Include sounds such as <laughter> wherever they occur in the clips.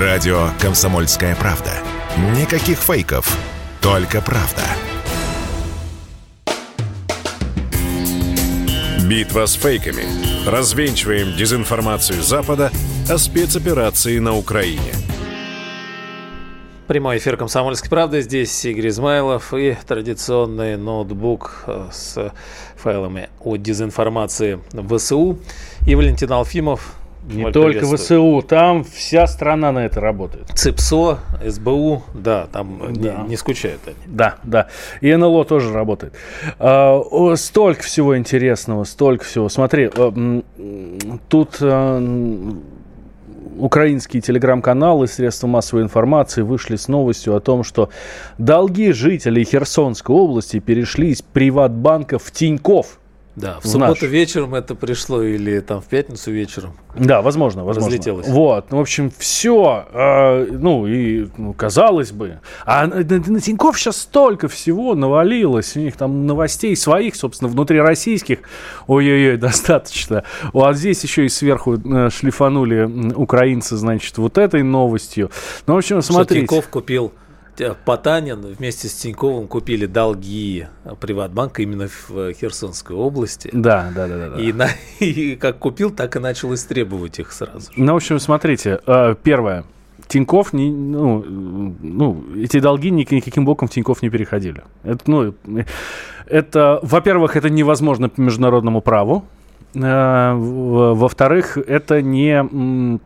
Радио «Комсомольская правда». Никаких фейков, только правда. Битва с фейками. Развенчиваем дезинформацию Запада о спецоперации на Украине. Прямой эфир «Комсомольской правды». Здесь Игорь Измайлов и традиционный ноутбук э, с файлами о дезинформации ВСУ. И Валентин Алфимов, не только ВСУ, там вся страна на это работает. ЦИПСО, СБУ, да, там да. Не, не скучают они. Да, да. И НЛО тоже работает. А, столько всего интересного, столько всего. Смотри, э, тут э, украинские телеграм-каналы, средства массовой информации вышли с новостью о том, что долги жителей Херсонской области перешли из приватбанка в Тиньков – да, в, в субботу наш. вечером это пришло или там в пятницу вечером. Да, возможно, возможно. Разлетелось. Вот, ну, в общем, все, э, ну, и, ну, казалось бы. А на, на Тинькофф сейчас столько всего навалилось, у них там новостей своих, собственно, внутри российских, ой-ой-ой, <laughs> достаточно. Вот здесь еще и сверху э, шлифанули украинцы, значит, вот этой новостью. Ну, в общем, смотрите. Что Тинькофф купил Потанин вместе с Тиньковым купили долги Приватбанка именно в э, Херсонской области. Да, да, да. да, И, на, <laughs> и как купил, так и начал истребовать их сразу. Ну, в общем, смотрите, э, первое. Тиньков, не, ну, ну, эти долги никаким боком в Тиньков не переходили. Это, ну, это, во-первых, это невозможно по международному праву. Э, во-вторых, это не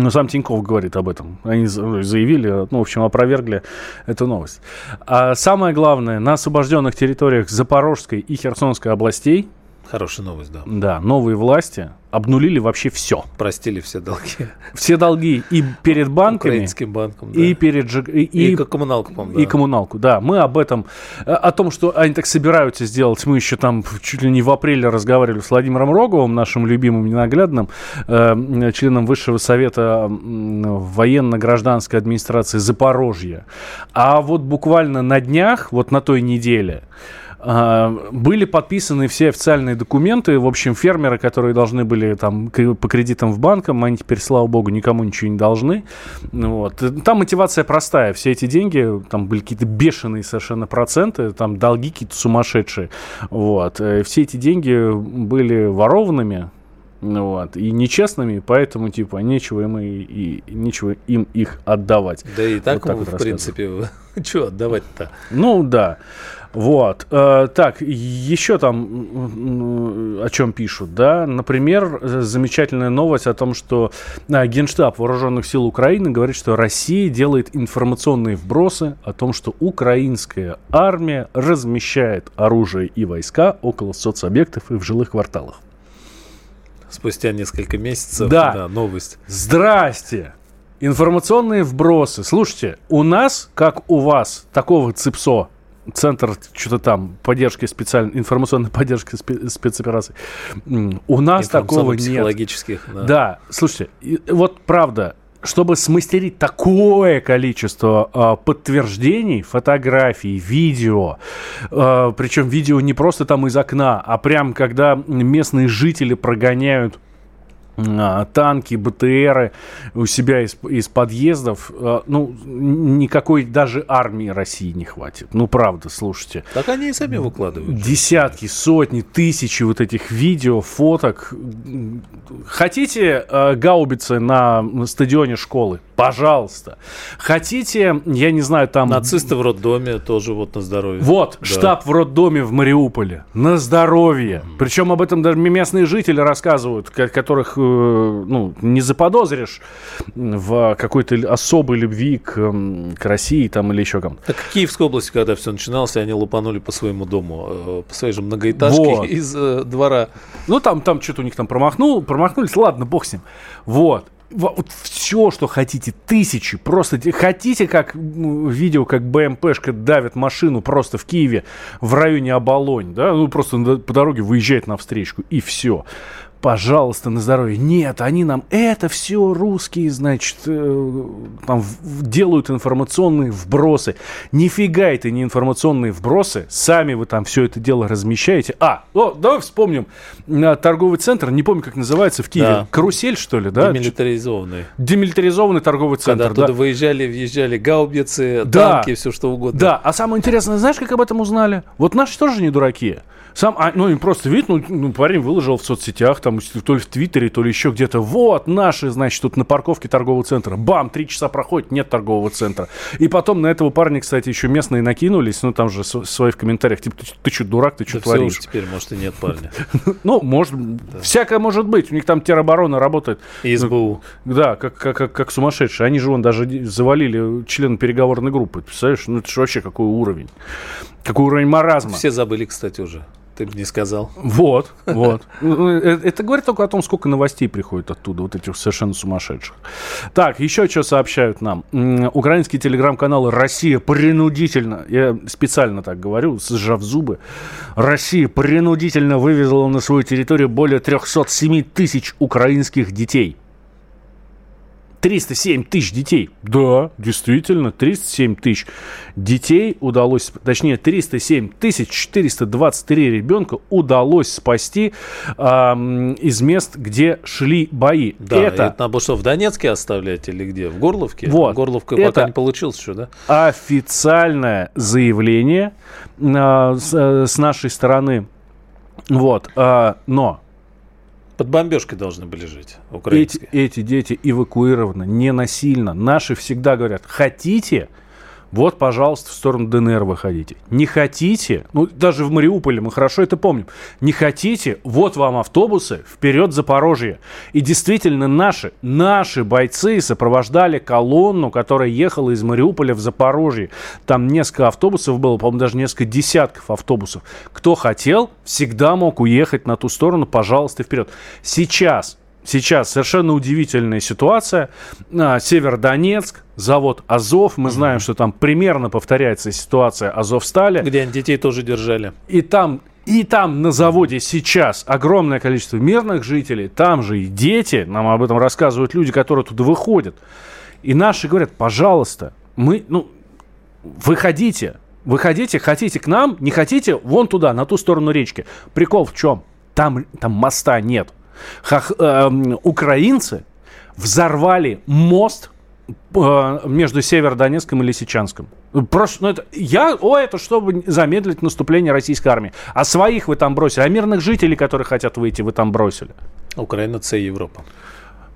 ну, сам Тиньков говорит об этом. Они заявили, ну, в общем, опровергли эту новость. А самое главное, на освобожденных территориях Запорожской и Херсонской областей Хорошая новость, да. Да, новые власти обнулили вообще все. Простили все долги. Все долги и перед банками. Украинским банком, да. И перед... И, и, и коммуналку. И да. коммуналку, да. Мы об этом, э, о том, что они так собираются сделать, мы еще там чуть ли не в апреле разговаривали с Владимиром Роговым, нашим любимым ненаглядным, э, членом Высшего Совета военно-гражданской администрации Запорожья. А вот буквально на днях, вот на той неделе, были подписаны все официальные документы. В общем, фермеры, которые должны были там по кредитам в банкам, они теперь, слава богу, никому ничего не должны. Вот. Там мотивация простая. Все эти деньги, там были какие-то бешеные совершенно проценты, там долги какие-то сумасшедшие. Вот. Э, все эти деньги были ворованными, вот, и нечестными, поэтому, типа, нечего им, и, и нечего им их отдавать. Да и так, вот так в вот принципе, <laughs> что отдавать-то? Ну, да. Вот. Э, так, еще там о чем пишут, да? Например, замечательная новость о том, что э, Генштаб Вооруженных сил Украины говорит, что Россия делает информационные вбросы о том, что украинская армия размещает оружие и войска около соцобъектов и в жилых кварталах. Спустя несколько месяцев, да, да новость. Здрасте! Информационные вбросы. Слушайте, у нас, как у вас, такого ЦИПСО центр что-то там поддержки специальной информационной <laughs> поддержки спе- спецопераций. У нас такого нет. психологических. Да. да, слушайте, вот правда, чтобы смастерить такое количество э, подтверждений, фотографий, видео, э, причем видео не просто там из окна, а прям когда местные жители прогоняют а, танки, БТРы у себя из, из подъездов, а, ну, никакой даже армии России не хватит. Ну, правда, слушайте. Так они и сами выкладывают. Десятки, сотни, тысячи вот этих видео, фоток. Хотите э, гаубицы на стадионе школы? Пожалуйста. Хотите, я не знаю, там... Нацисты в роддоме тоже вот на здоровье. Вот, да. штаб в роддоме в Мариуполе. На здоровье. Mm-hmm. Причем об этом даже местные жители рассказывают, которых ну, не заподозришь в какой-то особой любви к, к России там или еще кому-то. Так в Киевской области, когда все начиналось, они лупанули по своему дому, э, по своей же многоэтажке вот. из э, двора. Ну, там, там что-то у них там промахнул, промахнулись, ладно, бог с ним. Вот вот все, что хотите, тысячи, просто хотите, как видео, как БМПшка давит машину просто в Киеве в районе Оболонь, да, ну просто по дороге выезжает на встречку и все. Пожалуйста, на здоровье. Нет, они нам это все русские, значит, э, там делают информационные вбросы. Нифига это не информационные вбросы. Сами вы там все это дело размещаете. А, о, давай вспомним торговый центр, не помню, как называется, в Киеве. Да. Карусель, что ли, да? Демилитаризованный. Демилитаризованный торговый центр, Когда оттуда да. выезжали, въезжали гаубицы, да. танки, все что угодно. Да, а самое интересное, знаешь, как об этом узнали? Вот наши тоже не дураки. Сам, а, ну, им просто вид, ну, ну, парень выложил в соцсетях, там, то ли в Твиттере, то ли еще где-то. Вот, наши, значит, тут на парковке торгового центра. Бам, три часа проходит, нет торгового центра. И потом на этого парня, кстати, еще местные накинулись, ну, там же свои в комментариях, типа, ты, ты что, дурак, ты что да творишь? теперь, может, и нет парня. <laughs> Ну, может, всякое может быть. У них там тероборона работает. И СБУ. Да, как сумасшедшие. Они же, вон, даже завалили члена переговорной группы. Представляешь? Ну, это же вообще какой уровень. Какой уровень маразма. Все забыли, кстати, уже. Ты не сказал. Вот, вот. Ну, ну, э, это говорит только о том, сколько новостей приходит оттуда, вот этих совершенно сумасшедших. Так, еще что сообщают нам. Украинские телеграм-каналы «Россия принудительно», я специально так говорю, сжав зубы, «Россия принудительно вывезла на свою территорию более 307 тысяч украинских детей». 307 тысяч детей. Да, действительно, 307 тысяч детей удалось, точнее, 307 тысяч 423 ребенка удалось спасти э, из мест, где шли бои. Да, это... это надо было что, в Донецке оставлять или где? В Горловке? Вот. Горловка это пока не получилось еще, да? Официальное заявление э, с, э, с нашей стороны. Вот, э, но под бомбежкой должны были жить украинские. Эти, эти дети эвакуированы не насильно. Наши всегда говорят, хотите, вот, пожалуйста, в сторону ДНР выходите. Не хотите, ну, даже в Мариуполе мы хорошо это помним, не хотите, вот вам автобусы, вперед Запорожье. И действительно наши, наши бойцы сопровождали колонну, которая ехала из Мариуполя в Запорожье. Там несколько автобусов было, по-моему, даже несколько десятков автобусов. Кто хотел, всегда мог уехать на ту сторону, пожалуйста, вперед. Сейчас сейчас совершенно удивительная ситуация. А, Северодонецк, завод Азов. Мы знаем, что там примерно повторяется ситуация Азовстали. Где они детей тоже держали. И там и там на заводе сейчас огромное количество мирных жителей, там же и дети, нам об этом рассказывают люди, которые туда выходят. И наши говорят, пожалуйста, мы, ну, выходите, выходите, хотите к нам, не хотите, вон туда, на ту сторону речки. Прикол в чем? Там, там моста нет. Хах, э, украинцы взорвали мост э, между Северодонецком и Лисичанском. Просто, ну это, я, о, это чтобы замедлить наступление российской армии. А своих вы там бросили, а мирных жителей, которые хотят выйти, вы там бросили. Украина – це Европа.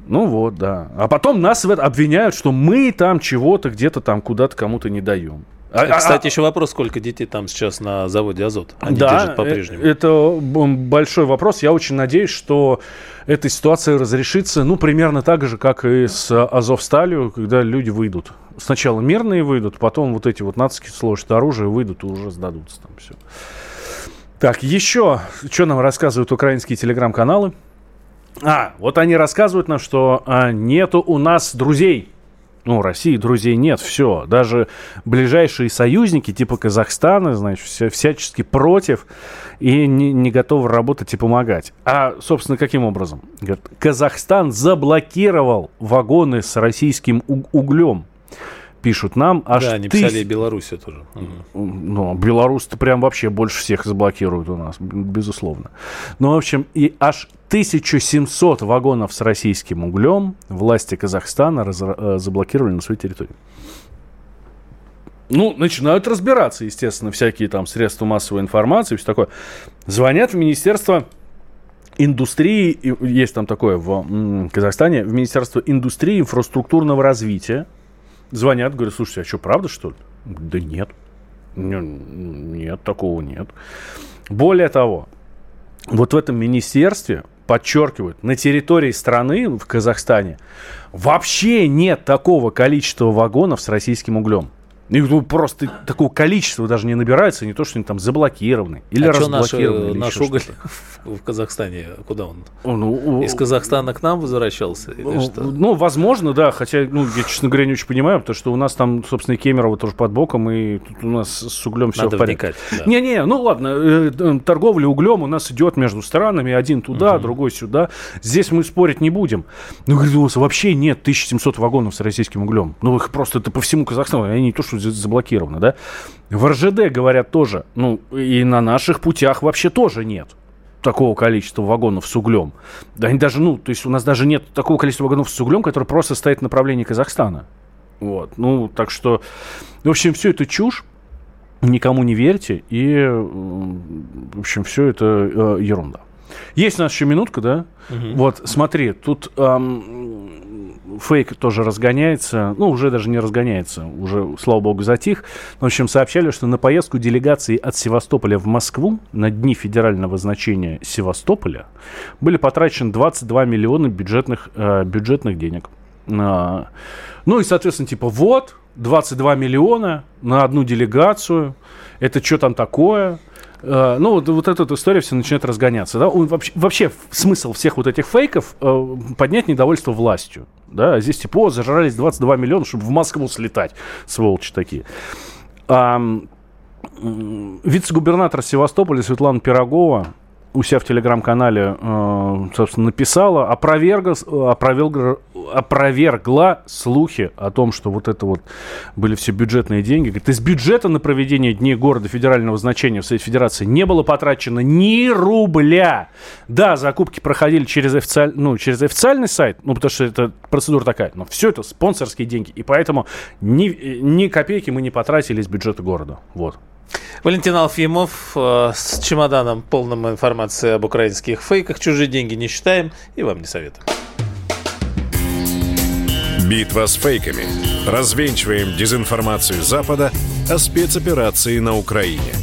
Ну вот, да. А потом нас обвиняют, что мы там чего-то где-то там куда-то кому-то не даем. А, а, Кстати, а, еще вопрос, сколько детей там сейчас на заводе «Азот»? Они да, держат по-прежнему. это большой вопрос. Я очень надеюсь, что эта ситуация разрешится, ну, примерно так же, как и с «Азовсталью», когда люди выйдут. Сначала мирные выйдут, потом вот эти вот нацики сложат оружие, выйдут и уже сдадутся там все. Так, еще, что нам рассказывают украинские телеграм-каналы? А, вот они рассказывают нам, что а, нету у нас друзей – ну, России друзей нет, все. Даже ближайшие союзники, типа Казахстана, значит, вся, всячески против и не, не готовы работать и помогать. А, собственно, каким образом? Говорят, Казахстан заблокировал вагоны с российским углем пишут нам. Аж да, они тысяч... писали и Белоруссию тоже. Ну, Беларусь-то прям вообще больше всех заблокируют у нас, безусловно. Ну, в общем, и аж 1700 вагонов с российским углем власти Казахстана раз... Э, заблокировали на своей территории. Ну, начинают разбираться, естественно, всякие там средства массовой информации, все такое. Звонят в Министерство индустрии, есть там такое в Казахстане, в Министерство индустрии и инфраструктурного развития, звонят, говорят, слушайте, а что, правда, что ли? Да нет. Нет, такого нет. Более того, вот в этом министерстве подчеркивают, на территории страны, в Казахстане, вообще нет такого количества вагонов с российским углем. И ну, просто такого количества даже не набирается, не то, что они там заблокированы или а разблокированы. Что наш, наш уголь <laughs> в Казахстане, куда он? Ну, Из Казахстана к нам возвращался? Или ну, что? ну, возможно, да, хотя, ну, я, честно говоря, не очень понимаю, потому что у нас там, собственно, Кемерово тоже под боком, и тут у нас с углем все Надо в порядке. вникать, да. Не-не, ну ладно, э, э, торговля углем у нас идет между странами, один туда, Мгм. другой сюда. Здесь мы спорить не будем. Ну, говорит, у вас вообще нет 1700 вагонов с российским углем. Ну, их просто это по всему Казахстану, они не то, что здесь заблокированы, да. В РЖД, говорят, тоже. Ну, и на наших путях вообще тоже нет такого количества вагонов с углем. Да, они даже, ну, то есть у нас даже нет такого количества вагонов с углем, который просто стоит в направлении Казахстана. Вот, ну, так что, в общем, все это чушь, никому не верьте, и, в общем, все это э, ерунда. Есть у нас еще минутка, да? Мгм. Вот, смотри, тут ам, фейк тоже разгоняется, ну, уже даже не разгоняется, уже, слава богу, затих. В общем, сообщали, что на поездку делегации от Севастополя в Москву на дни федерального значения Севастополя были потрачены 22 миллиона бюджетных, э, бюджетных денег. А, ну и, соответственно, типа, вот, 22 миллиона на одну делегацию, это что там такое? Э, Ну, вот, вот эта вот история все начинает разгоняться. Да? Он вообще, вообще смысл всех вот этих фейков э, поднять недовольство властью. Да? А Здесь типа, о, зажрались 22 миллиона, чтобы в Москву слетать, сволочи такие. М, вице-губернатор Севастополя Светлана Пирогова у себя в телеграм-канале, э, собственно, написала, опроверга, опровергла, опровергла слухи о том, что вот это вот были все бюджетные деньги. Говорит, из бюджета на проведение Дней города федерального значения в Совете Федерации не было потрачено ни рубля. Да, закупки проходили через, официаль... ну, через официальный сайт, ну, потому что это процедура такая, но все это спонсорские деньги, и поэтому ни, ни копейки мы не потратили из бюджета города. Вот. Валентин Алфимов э, с чемоданом полным информации об украинских фейках. Чужие деньги не считаем и вам не советуем. Битва с фейками. Развенчиваем дезинформацию Запада о спецоперации на Украине.